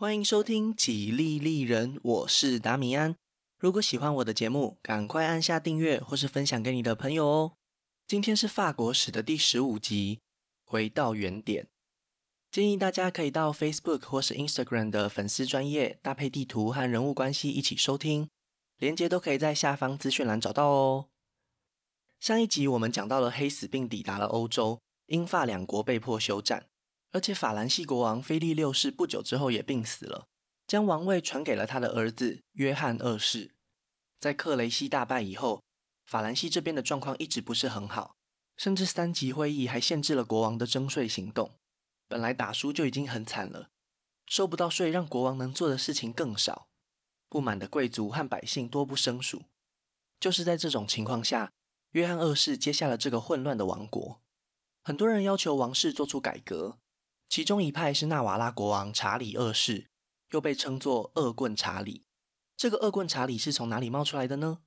欢迎收听《几利利人》，我是达米安。如果喜欢我的节目，赶快按下订阅或是分享给你的朋友哦。今天是法国史的第十五集，回到原点。建议大家可以到 Facebook 或是 Instagram 的粉丝专页搭配地图和人物关系一起收听，连接都可以在下方资讯栏找到哦。上一集我们讲到了黑死病抵达了欧洲，英法两国被迫休战。而且法兰西国王菲利六世不久之后也病死了，将王位传给了他的儿子约翰二世。在克雷西大败以后，法兰西这边的状况一直不是很好，甚至三级会议还限制了国王的征税行动。本来打输就已经很惨了，收不到税让国王能做的事情更少，不满的贵族和百姓多不胜数。就是在这种情况下，约翰二世接下了这个混乱的王国。很多人要求王室做出改革。其中一派是纳瓦拉国王查理二世，又被称作恶棍查理。这个恶棍查理是从哪里冒出来的呢？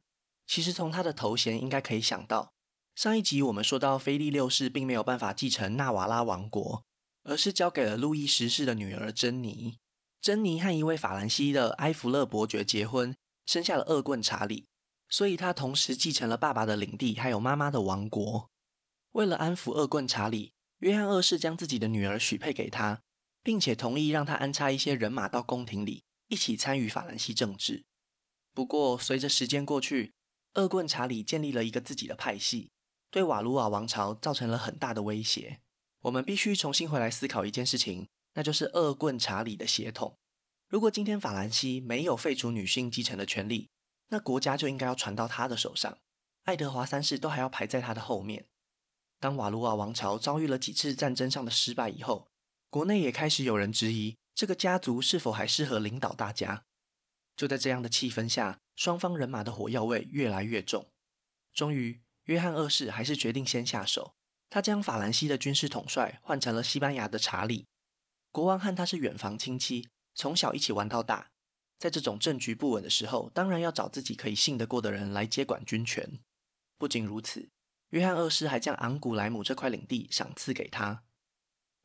其实从他的头衔应该可以想到。上一集我们说到，菲利六世并没有办法继承纳瓦拉王国，而是交给了路易十世的女儿珍妮。珍妮和一位法兰西的埃弗勒伯爵结婚，生下了恶棍查理，所以他同时继承了爸爸的领地，还有妈妈的王国。为了安抚恶棍查理，约翰二世将自己的女儿许配给他，并且同意让他安插一些人马到宫廷里，一起参与法兰西政治。不过，随着时间过去，恶棍查理建立了一个自己的派系，对瓦卢瓦王朝造成了很大的威胁。我们必须重新回来思考一件事情，那就是恶棍查理的血统。如果今天法兰西没有废除女性继承的权利，那国家就应该要传到他的手上，爱德华三世都还要排在他的后面。当瓦卢瓦王朝遭遇了几次战争上的失败以后，国内也开始有人质疑这个家族是否还适合领导大家。就在这样的气氛下，双方人马的火药味越来越重。终于，约翰二世还是决定先下手。他将法兰西的军事统帅换成了西班牙的查理。国王和他是远房亲戚，从小一起玩到大。在这种政局不稳的时候，当然要找自己可以信得过的人来接管军权。不仅如此。约翰二世还将昂古莱姆这块领地赏赐给他。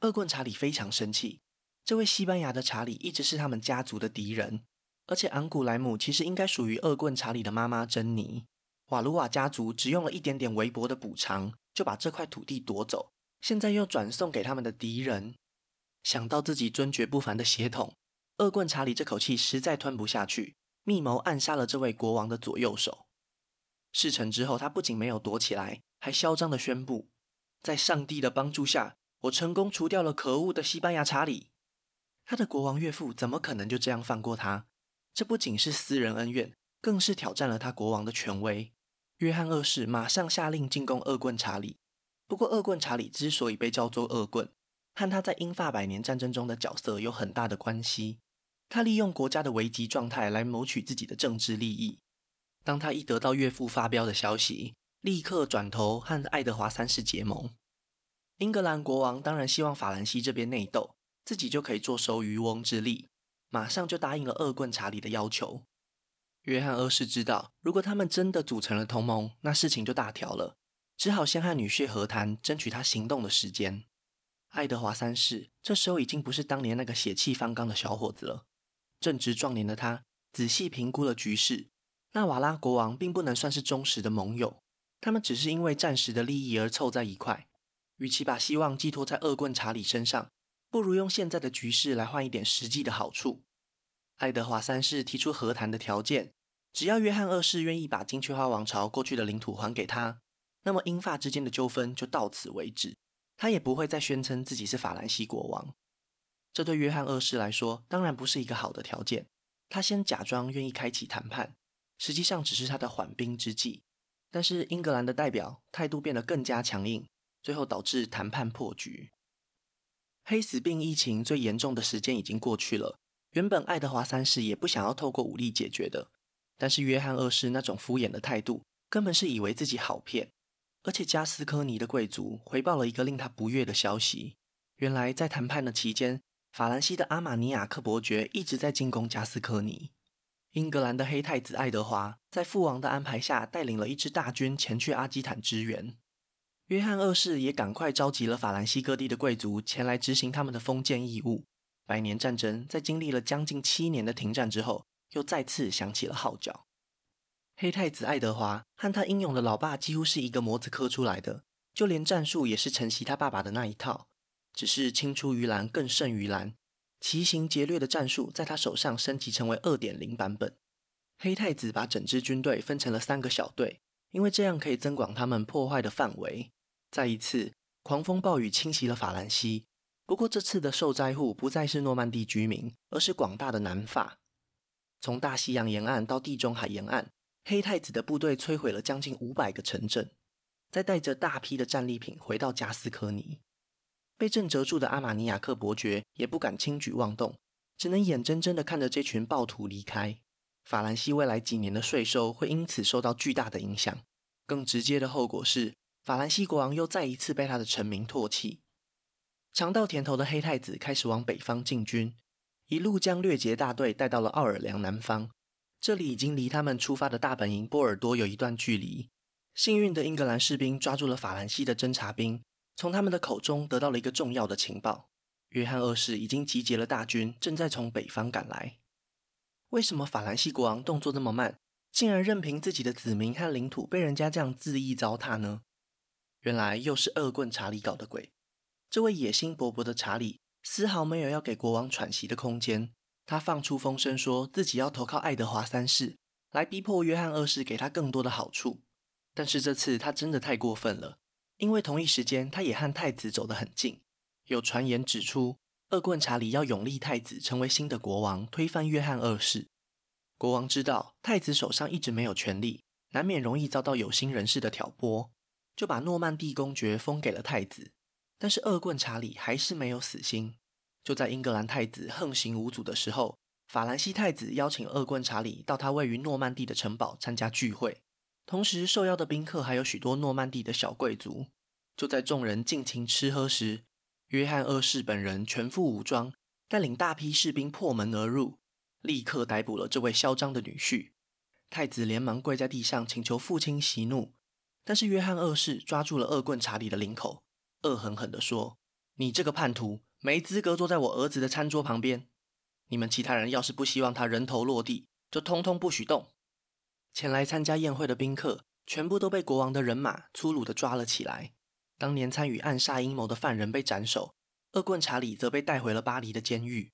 恶棍查理非常生气，这位西班牙的查理一直是他们家族的敌人，而且昂古莱姆其实应该属于恶棍查理的妈妈珍妮。瓦卢瓦家族只用了一点点微薄的补偿，就把这块土地夺走，现在又转送给他们的敌人。想到自己尊爵不凡的血统，恶棍查理这口气实在吞不下去，密谋暗杀了这位国王的左右手。事成之后，他不仅没有躲起来。还嚣张地宣布，在上帝的帮助下，我成功除掉了可恶的西班牙查理。他的国王岳父怎么可能就这样放过他？这不仅是私人恩怨，更是挑战了他国王的权威。约翰二世马上下令进攻恶棍查理。不过，恶棍查理之所以被叫做恶棍，和他在英法百年战争中的角色有很大的关系。他利用国家的危急状态来谋取自己的政治利益。当他一得到岳父发飙的消息，立刻转头和爱德华三世结盟。英格兰国王当然希望法兰西这边内斗，自己就可以坐收渔翁之利，马上就答应了恶棍查理的要求。约翰二世知道，如果他们真的组成了同盟，那事情就大条了，只好先和女婿和谈，争取他行动的时间。爱德华三世这时候已经不是当年那个血气方刚的小伙子了，正值壮年的他仔细评估了局势，纳瓦拉国王并不能算是忠实的盟友。他们只是因为暂时的利益而凑在一块，与其把希望寄托在恶棍查理身上，不如用现在的局势来换一点实际的好处。爱德华三世提出和谈的条件，只要约翰二世愿意把金雀花王朝过去的领土还给他，那么英法之间的纠纷就到此为止，他也不会再宣称自己是法兰西国王。这对约翰二世来说，当然不是一个好的条件。他先假装愿意开启谈判，实际上只是他的缓兵之计。但是英格兰的代表态度变得更加强硬，最后导致谈判破局。黑死病疫情最严重的时间已经过去了，原本爱德华三世也不想要透过武力解决的，但是约翰二世那种敷衍的态度，根本是以为自己好骗。而且加斯科尼的贵族回报了一个令他不悦的消息：原来在谈判的期间，法兰西的阿玛尼亚克伯爵一直在进攻加斯科尼。英格兰的黑太子爱德华在父王的安排下，带领了一支大军前去阿基坦支援。约翰二世也赶快召集了法兰西各地的贵族前来执行他们的封建义务。百年战争在经历了将近七年的停战之后，又再次响起了号角。黑太子爱德华和他英勇的老爸几乎是一个模子刻出来的，就连战术也是承袭他爸爸的那一套，只是青出于蓝更胜于蓝。奇行劫掠的战术在他手上升级成为二点零版本。黑太子把整支军队分成了三个小队，因为这样可以增广他们破坏的范围。再一次，狂风暴雨侵袭了法兰西，不过这次的受灾户不再是诺曼底居民，而是广大的南法。从大西洋沿岸到地中海沿岸，黑太子的部队摧毁了将近五百个城镇，再带着大批的战利品回到加斯科尼。被震折住的阿玛尼亚克伯爵也不敢轻举妄动，只能眼睁睁地看着这群暴徒离开。法兰西未来几年的税收会因此受到巨大的影响，更直接的后果是法兰西国王又再一次被他的臣民唾弃。尝到甜头的黑太子开始往北方进军，一路将掠劫大队带到了奥尔良南方，这里已经离他们出发的大本营波尔多有一段距离。幸运的英格兰士兵抓住了法兰西的侦察兵，从他们的口中得到了一个重要的情报：约翰二世已经集结了大军，正在从北方赶来。为什么法兰西国王动作这么慢，竟然任凭自己的子民和领土被人家这样恣意糟蹋呢？原来又是恶棍查理搞的鬼。这位野心勃勃的查理丝毫没有要给国王喘息的空间，他放出风声，说自己要投靠爱德华三世，来逼迫约翰二世给他更多的好处。但是这次他真的太过分了，因为同一时间他也和太子走得很近。有传言指出，恶棍查理要拥立太子成为新的国王，推翻约翰二世。国王知道太子手上一直没有权力，难免容易遭到有心人士的挑拨，就把诺曼第公爵封给了太子。但是恶棍查理还是没有死心。就在英格兰太子横行无阻的时候，法兰西太子邀请恶棍查理到他位于诺曼底的城堡参加聚会，同时受邀的宾客还有许多诺曼底的小贵族。就在众人尽情吃喝时，约翰二世本人全副武装，带领大批士兵破门而入，立刻逮捕了这位嚣张的女婿。太子连忙跪在地上请求父亲息怒，但是约翰二世抓住了恶棍查理的领口，恶狠狠地说：“你这个叛徒，没资格坐在我儿子的餐桌旁边。你们其他人要是不希望他人头落地，就通通不许动。”前来参加宴会的宾客全部都被国王的人马粗鲁地抓了起来。当年参与暗杀阴谋的犯人被斩首，恶棍查理则被带回了巴黎的监狱。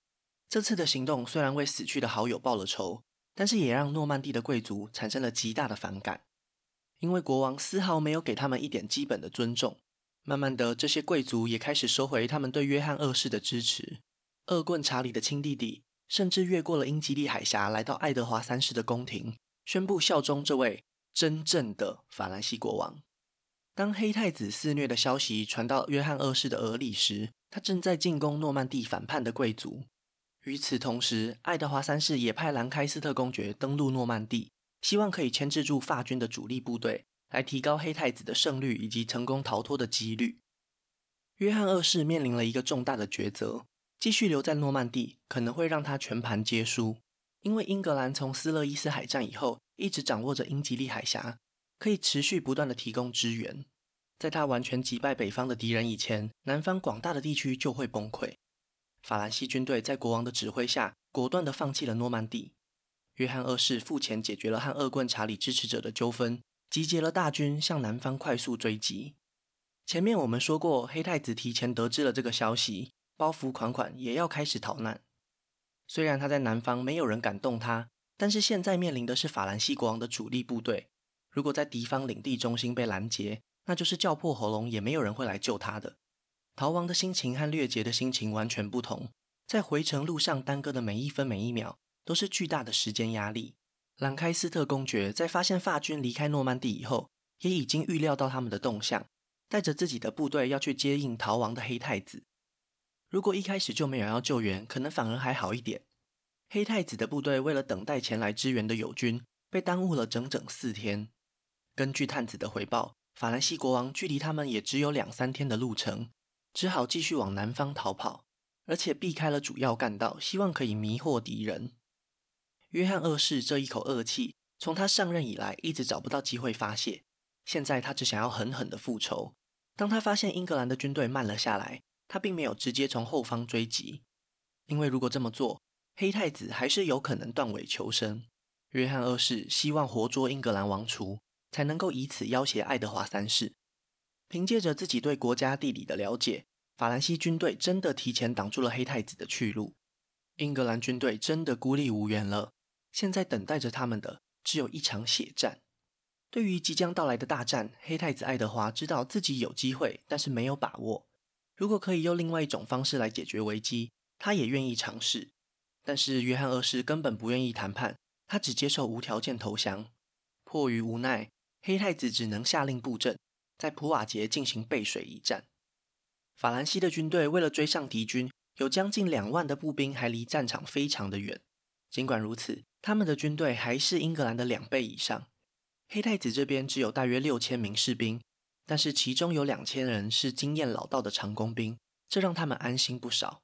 这次的行动虽然为死去的好友报了仇，但是也让诺曼底的贵族产生了极大的反感，因为国王丝毫没有给他们一点基本的尊重。慢慢的，这些贵族也开始收回他们对约翰二世的支持。恶棍查理的亲弟弟甚至越过了英吉利海峡，来到爱德华三世的宫廷，宣布效忠这位真正的法兰西国王。当黑太子肆虐的消息传到约翰二世的耳里时，他正在进攻诺曼底反叛的贵族。与此同时，爱德华三世也派兰开斯特公爵登陆诺曼底，希望可以牵制住法军的主力部队，来提高黑太子的胜率以及成功逃脱的几率。约翰二世面临了一个重大的抉择：继续留在诺曼底，可能会让他全盘皆输，因为英格兰从斯勒伊斯海战以后，一直掌握着英吉利海峡。可以持续不断的提供支援，在他完全击败北方的敌人以前，南方广大的地区就会崩溃。法兰西军队在国王的指挥下，果断的放弃了诺曼底。约翰二世付钱解决了和恶棍查理支持者的纠纷，集结了大军向南方快速追击。前面我们说过，黑太子提前得知了这个消息，包袱款款也要开始逃难。虽然他在南方没有人敢动他，但是现在面临的是法兰西国王的主力部队。如果在敌方领地中心被拦截，那就是叫破喉咙也没有人会来救他的。逃亡的心情和掠劫的心情完全不同，在回程路上耽搁的每一分每一秒都是巨大的时间压力。兰开斯特公爵在发现法军离开诺曼底以后，也已经预料到他们的动向，带着自己的部队要去接应逃亡的黑太子。如果一开始就没有要救援，可能反而还好一点。黑太子的部队为了等待前来支援的友军，被耽误了整整四天。根据探子的回报，法兰西国王距离他们也只有两三天的路程，只好继续往南方逃跑，而且避开了主要干道，希望可以迷惑敌人。约翰二世这一口恶气，从他上任以来一直找不到机会发泄，现在他只想要狠狠的复仇。当他发现英格兰的军队慢了下来，他并没有直接从后方追击，因为如果这么做，黑太子还是有可能断尾求生。约翰二世希望活捉英格兰王储，才能够以此要挟爱德华三世。凭借着自己对国家地理的了解，法兰西军队真的提前挡住了黑太子的去路。英格兰军队真的孤立无援了。现在等待着他们的只有一场血战。对于即将到来的大战，黑太子爱德华知道自己有机会，但是没有把握。如果可以用另外一种方式来解决危机，他也愿意尝试。但是约翰二世根本不愿意谈判，他只接受无条件投降。迫于无奈，黑太子只能下令布阵，在普瓦捷进行背水一战。法兰西的军队为了追上敌军，有将近两万的步兵，还离战场非常的远。尽管如此，他们的军队还是英格兰的两倍以上。黑太子这边只有大约六千名士兵，但是其中有两千人是经验老道的长弓兵，这让他们安心不少。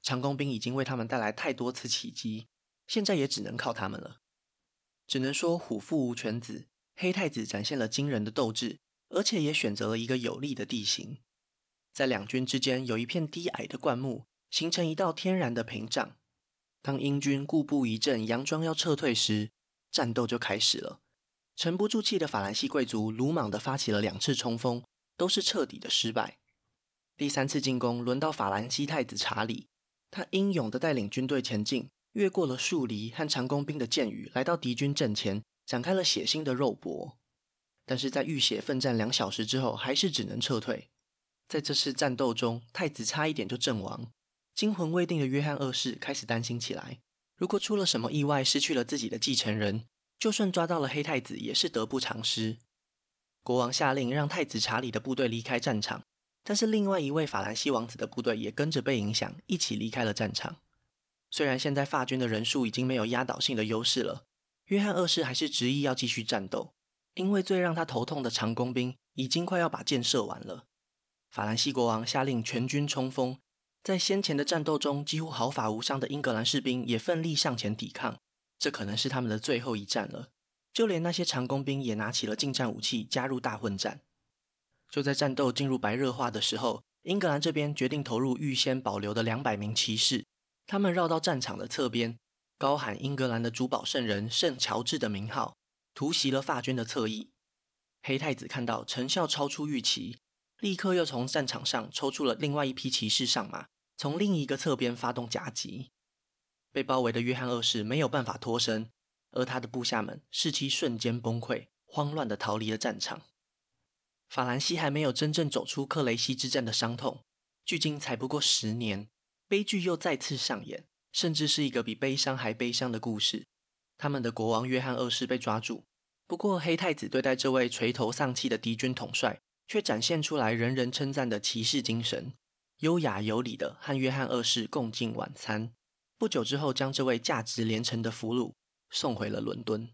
长弓兵已经为他们带来太多次奇迹，现在也只能靠他们了。只能说虎父无犬子，黑太子展现了惊人的斗志，而且也选择了一个有利的地形，在两军之间有一片低矮的灌木，形成一道天然的屏障。当英军固步一阵，佯装要撤退时，战斗就开始了。沉不住气的法兰西贵族鲁莽地发起了两次冲锋，都是彻底的失败。第三次进攻轮到法兰西太子查理，他英勇地带领军队前进，越过了树篱和长弓兵的箭雨，来到敌军阵前，展开了血腥的肉搏。但是在浴血奋战两小时之后，还是只能撤退。在这次战斗中，太子差一点就阵亡。惊魂未定的约翰二世开始担心起来：如果出了什么意外，失去了自己的继承人。就算抓到了黑太子，也是得不偿失。国王下令让太子查理的部队离开战场，但是另外一位法兰西王子的部队也跟着被影响，一起离开了战场。虽然现在法军的人数已经没有压倒性的优势了，约翰二世还是执意要继续战斗，因为最让他头痛的长弓兵已经快要把箭射完了。法兰西国王下令全军冲锋，在先前的战斗中几乎毫发无伤的英格兰士兵也奋力向前抵抗。这可能是他们的最后一战了，就连那些长弓兵也拿起了近战武器，加入大混战。就在战斗进入白热化的时候，英格兰这边决定投入预先保留的两百名骑士，他们绕到战场的侧边，高喊英格兰的主保圣人圣乔治的名号，突袭了法军的侧翼。黑太子看到成效超出预期，立刻又从战场上抽出了另外一批骑士上马，从另一个侧边发动夹击。被包围的约翰二世没有办法脱身，而他的部下们士气瞬间崩溃，慌乱地逃离了战场。法兰西还没有真正走出克雷西之战的伤痛，距今才不过十年，悲剧又再次上演，甚至是一个比悲伤还悲伤的故事。他们的国王约翰二世被抓住，不过黑太子对待这位垂头丧气的敌军统帅，却展现出来人人称赞的骑士精神，优雅有礼地和约翰二世共进晚餐。不久之后，将这位价值连城的俘虏送回了伦敦。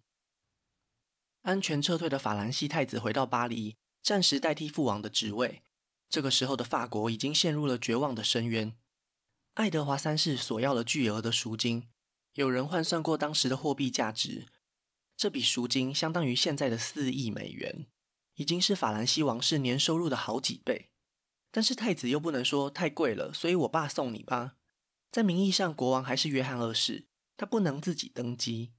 安全撤退的法兰西太子回到巴黎，暂时代替父王的职位。这个时候的法国已经陷入了绝望的深渊。爱德华三世索要了巨额的赎金，有人换算过当时的货币价值，这笔赎金相当于现在的四亿美元，已经是法兰西王室年收入的好几倍。但是太子又不能说太贵了，所以我爸送你吧。在名义上，国王还是约翰二世，他不能自己登基。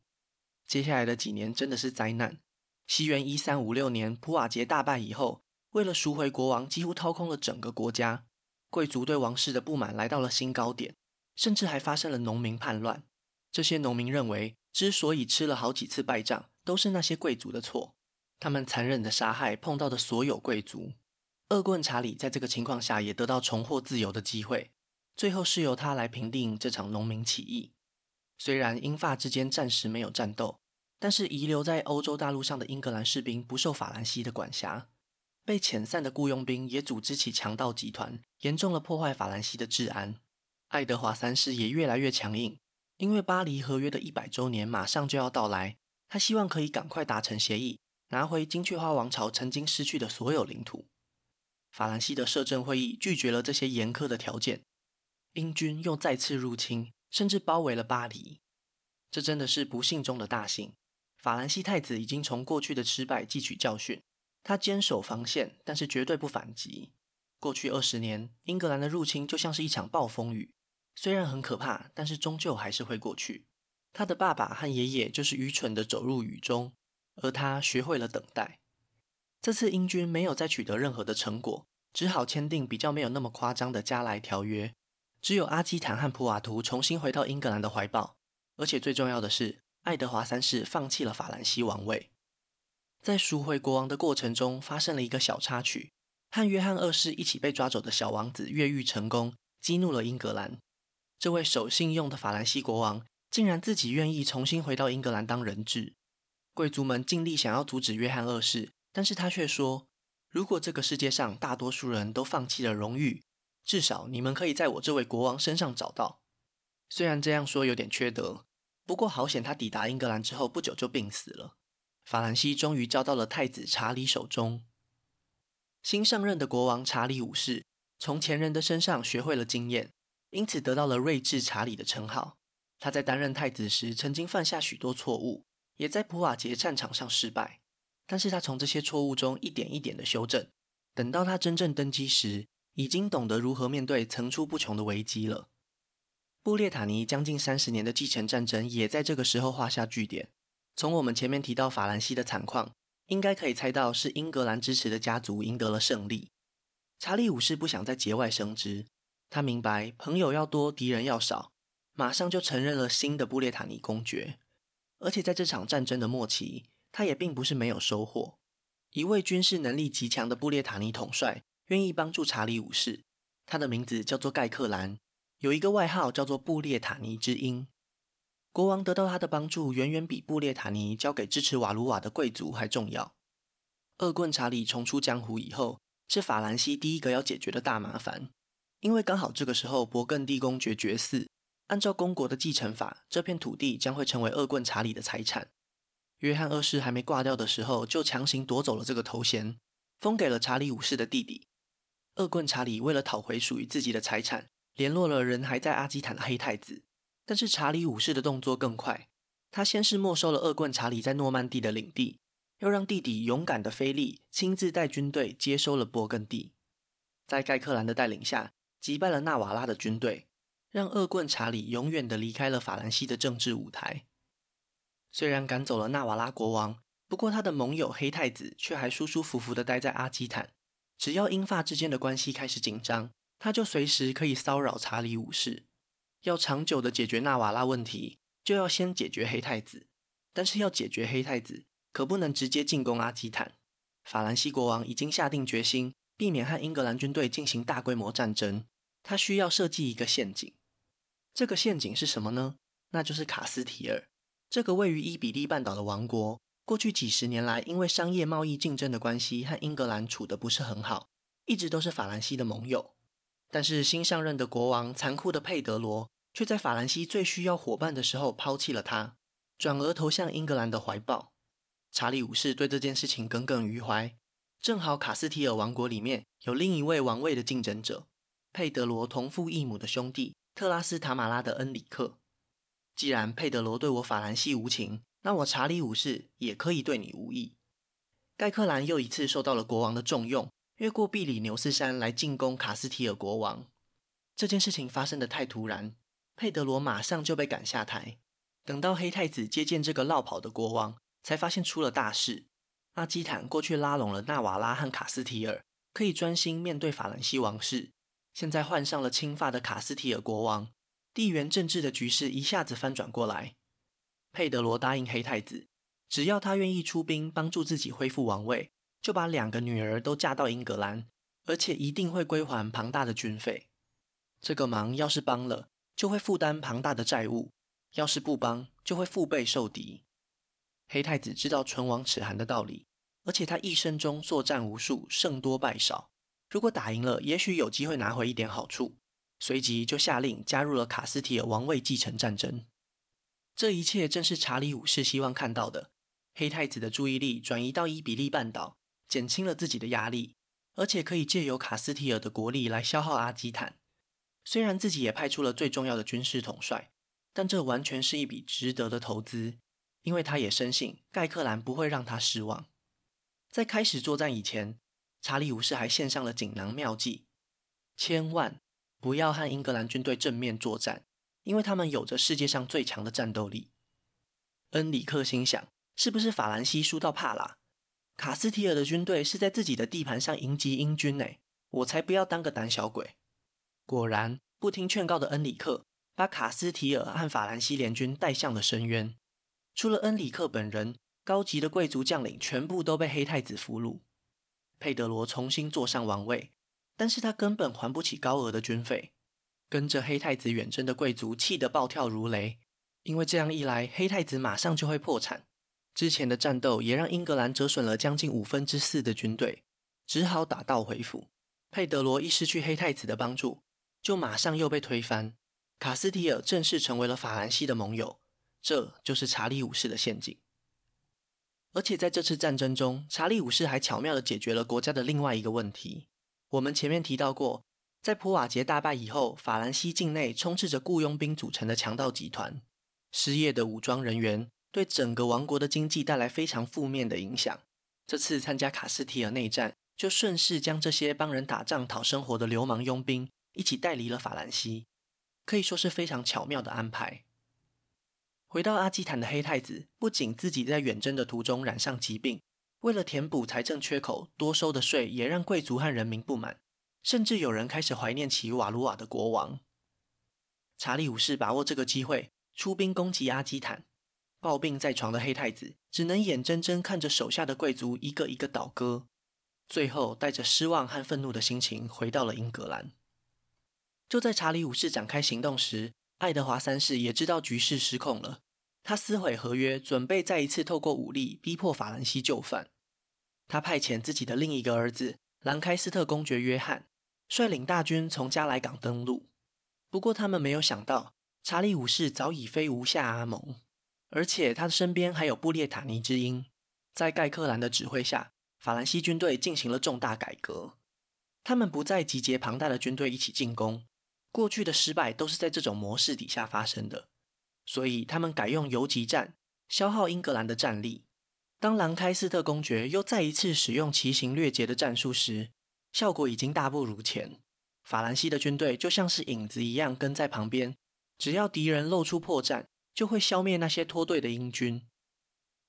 接下来的几年真的是灾难。西元一三五六年，普瓦捷大败以后，为了赎回国王，几乎掏空了整个国家。贵族对王室的不满来到了新高点，甚至还发生了农民叛乱。这些农民认为，之所以吃了好几次败仗，都是那些贵族的错。他们残忍地杀害碰到的所有贵族。恶棍查理在这个情况下也得到重获自由的机会。最后是由他来平定这场农民起义。虽然英法之间暂时没有战斗，但是遗留在欧洲大陆上的英格兰士兵不受法兰西的管辖，被遣散的雇佣兵也组织起强盗集团，严重了破坏法兰西的治安。爱德华三世也越来越强硬，因为巴黎合约的一百周年马上就要到来，他希望可以赶快达成协议，拿回金雀花王朝曾经失去的所有领土。法兰西的摄政会议拒绝了这些严苛的条件。英军又再次入侵，甚至包围了巴黎。这真的是不幸中的大幸。法兰西太子已经从过去的失败汲取教训，他坚守防线，但是绝对不反击。过去二十年，英格兰的入侵就像是一场暴风雨，虽然很可怕，但是终究还是会过去。他的爸爸和爷爷就是愚蠢地走入雨中，而他学会了等待。这次英军没有再取得任何的成果，只好签订比较没有那么夸张的加莱条约。只有阿基坦和普瓦图重新回到英格兰的怀抱，而且最重要的是，爱德华三世放弃了法兰西王位。在赎回国王的过程中，发生了一个小插曲：和约翰二世一起被抓走的小王子越狱成功，激怒了英格兰。这位守信用的法兰西国王竟然自己愿意重新回到英格兰当人质。贵族们尽力想要阻止约翰二世，但是他却说：“如果这个世界上大多数人都放弃了荣誉，”至少你们可以在我这位国王身上找到。虽然这样说有点缺德，不过好险他抵达英格兰之后不久就病死了。法兰西终于交到了太子查理手中。新上任的国王查理五世从前人的身上学会了经验，因此得到了睿智查理的称号。他在担任太子时曾经犯下许多错误，也在普瓦捷战场上失败，但是他从这些错误中一点一点的修正。等到他真正登基时，已经懂得如何面对层出不穷的危机了。布列塔尼将近三十年的继承战争也在这个时候画下句点。从我们前面提到法兰西的惨况，应该可以猜到是英格兰支持的家族赢得了胜利。查理五世不想再节外生枝，他明白朋友要多，敌人要少，马上就承认了新的布列塔尼公爵。而且在这场战争的末期，他也并不是没有收获。一位军事能力极强的布列塔尼统帅。愿意帮助查理五世，他的名字叫做盖克兰，有一个外号叫做布列塔尼之鹰。国王得到他的帮助，远远比布列塔尼交给支持瓦卢瓦的贵族还重要。恶棍查理重出江湖以后，是法兰西第一个要解决的大麻烦，因为刚好这个时候勃艮第公爵绝嗣，按照公国的继承法，这片土地将会成为恶棍查理的财产。约翰二世还没挂掉的时候，就强行夺走了这个头衔，封给了查理五世的弟弟。恶棍查理为了讨回属于自己的财产，联络了人还在阿基坦的黑太子。但是查理五世的动作更快，他先是没收了恶棍查理在诺曼第的领地，又让弟弟勇敢的菲利亲自带军队接收了勃艮第。在盖克兰的带领下，击败了纳瓦拉的军队，让恶棍查理永远的离开了法兰西的政治舞台。虽然赶走了纳瓦拉国王，不过他的盟友黑太子却还舒舒服服的待在阿基坦。只要英法之间的关系开始紧张，他就随时可以骚扰查理五世。要长久的解决纳瓦拉问题，就要先解决黑太子。但是要解决黑太子，可不能直接进攻阿基坦。法兰西国王已经下定决心，避免和英格兰军队进行大规模战争。他需要设计一个陷阱。这个陷阱是什么呢？那就是卡斯提尔，这个位于伊比利半岛的王国。过去几十年来，因为商业贸易竞争的关系，和英格兰处得不是很好，一直都是法兰西的盟友。但是新上任的国王残酷的佩德罗，却在法兰西最需要伙伴的时候抛弃了他，转而投向英格兰的怀抱。查理五世对这件事情耿耿于怀。正好卡斯提尔王国里面有另一位王位的竞争者，佩德罗同父异母的兄弟特拉斯塔马拉的恩里克。既然佩德罗对我法兰西无情，那我查理五世也可以对你无益。盖克兰又一次受到了国王的重用，越过比里牛斯山来进攻卡斯提尔国王。这件事情发生的太突然，佩德罗马上就被赶下台。等到黑太子接见这个落跑的国王，才发现出了大事。阿基坦过去拉拢了纳瓦拉和卡斯提尔，可以专心面对法兰西王室。现在换上了青发的卡斯提尔国王，地缘政治的局势一下子翻转过来。佩德罗答应黑太子，只要他愿意出兵帮助自己恢复王位，就把两个女儿都嫁到英格兰，而且一定会归还庞大的军费。这个忙要是帮了，就会负担庞大的债务；要是不帮，就会腹背受敌。黑太子知道唇亡齿寒的道理，而且他一生中作战无数，胜多败少。如果打赢了，也许有机会拿回一点好处。随即就下令加入了卡斯提尔王位继承战争。这一切正是查理五世希望看到的。黑太子的注意力转移到伊比利半岛，减轻了自己的压力，而且可以借由卡斯提尔的国力来消耗阿基坦。虽然自己也派出了最重要的军事统帅，但这完全是一笔值得的投资，因为他也深信盖克兰不会让他失望。在开始作战以前，查理五世还献上了锦囊妙计：千万不要和英格兰军队正面作战，因为他们有着世界上最强的战斗力。恩里克心想，是不是法兰西输到怕啦？卡斯提尔的军队是在自己的地盘上迎击英军呢，我才不要当个胆小鬼。果然，不听劝告的恩里克把卡斯提尔和法兰西联军带向了深渊。除了恩里克本人，高级的贵族将领全部都被黑太子俘虏。佩德罗重新坐上王位，但是他根本还不起高额的军费。跟着黑太子远征的贵族气得暴跳如雷，因为这样一来，黑太子马上就会破产。之前的战斗也让英格兰折损了将近五分之四的军队，只好打道回府。佩德罗一失去黑太子的帮助，就马上又被推翻。卡斯提尔正式成为了法兰西的盟友，这就是查理五世的陷阱。而且在这次战争中，查理五世还巧妙地解决了国家的另外一个问题。我们前面提到过，在普瓦捷大败以后，法兰西境内充斥着雇佣兵组成的强盗集团，失业的武装人员对整个王国的经济带来非常负面的影响。这次参加卡斯提尔内战，就顺势将这些帮人打仗讨生活的流氓佣兵一起带离了法兰西，可以说是非常巧妙的安排。回到阿基坦的黑太子，不仅自己在远征的途中染上疾病，为了填补财政缺口，多收的税也让贵族和人民不满，甚至有人开始怀念起瓦鲁瓦的国王。查理五世把握这个机会，出兵攻击阿基坦。抱病在床的黑太子只能眼睁睁看着手下的贵族一个一个倒戈，最后带着失望和愤怒的心情回到了英格兰。就在查理五世展开行动时，爱德华三世也知道局势失控了，他撕毁合约，准备再一次透过武力逼迫法兰西就范。他派遣自己的另一个儿子兰开斯特公爵约翰率领大军从加莱港登陆。不过他们没有想到，查理五世早已非无下阿蒙，而且他的身边还有布列塔尼之鹰。在盖克兰的指挥下，法兰西军队进行了重大改革，他们不再集结庞大的军队一起进攻。过去的失败都是在这种模式底下发生的，所以他们改用游击战，消耗英格兰的战力。当兰开斯特公爵又再一次使用奇行掠劫的战术时，效果已经大不如前。法兰西的军队就像是影子一样跟在旁边，只要敌人露出破绽，就会消灭那些脱队的英军。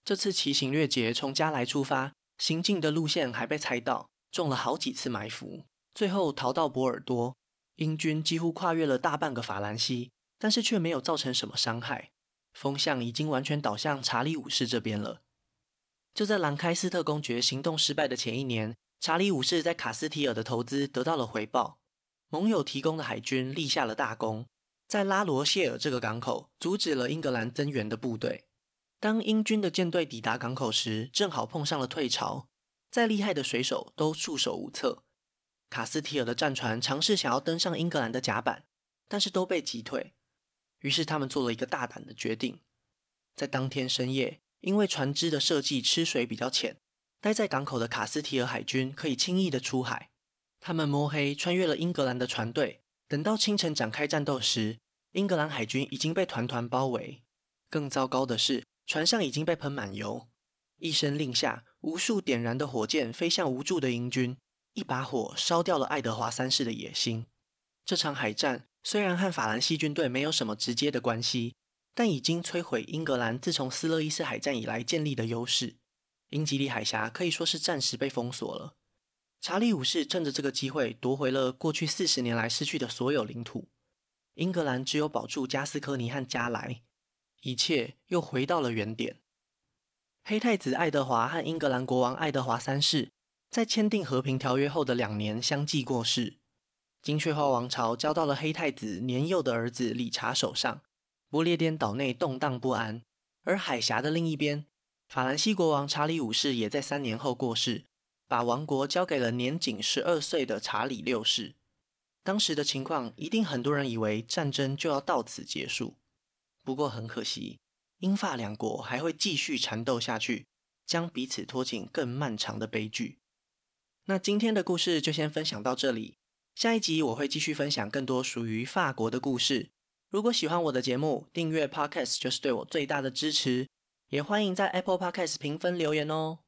这次奇行掠劫从加莱出发，行进的路线还被猜到，中了好几次埋伏，最后逃到波尔多。英军几乎跨越了大半个法兰西，但是却没有造成什么伤害。风向已经完全倒向查理五世这边了。就在兰开斯特公爵行动失败的前一年，查理五世在卡斯提尔的投资得到了回报，盟友提供的海军立下了大功，在拉罗谢尔这个港口阻止了英格兰增援的部队。当英军的舰队抵达港口时，正好碰上了退潮，再厉害的水手都束手无策。卡斯提尔的战船尝试想要登上英格兰的甲板，但是都被击退。于是他们做了一个大胆的决定，在当天深夜，因为船只的设计吃水比较浅，待在港口的卡斯提尔海军可以轻易的出海。他们摸黑穿越了英格兰的船队，等到清晨展开战斗时，英格兰海军已经被团团包围。更糟糕的是，船上已经被喷满油。一声令下，无数点燃的火箭飞向无助的英军。一把火烧掉了爱德华三世的野心。这场海战虽然和法兰西军队没有什么直接的关系，但已经摧毁英格兰自从斯勒伊斯海战以来建立的优势。英吉利海峡可以说是暂时被封锁了。查理五世趁着这个机会夺回了过去四十年来失去的所有领土。英格兰只有保住加斯科尼和加莱，一切又回到了原点。黑太子爱德华和英格兰国王爱德华三世。在签订和平条约后的两年相继过世，金雀花王朝交到了黑太子年幼的儿子理查手上，不列颠岛内动荡不安。而海峡的另一边，法兰西国王查理五世也在三年后过世，把王国交给了年仅十二岁的查理六世。当时的情况，一定很多人以为战争就要到此结束。不过很可惜，英法两国还会继续缠斗下去，将彼此拖进更漫长的悲剧。那今天的故事就先分享到这里，下一集我会继续分享更多属于法国的故事。如果喜欢我的节目，订阅 Podcast 就是对我最大的支持，也欢迎在 Apple Podcast 评分留言哦。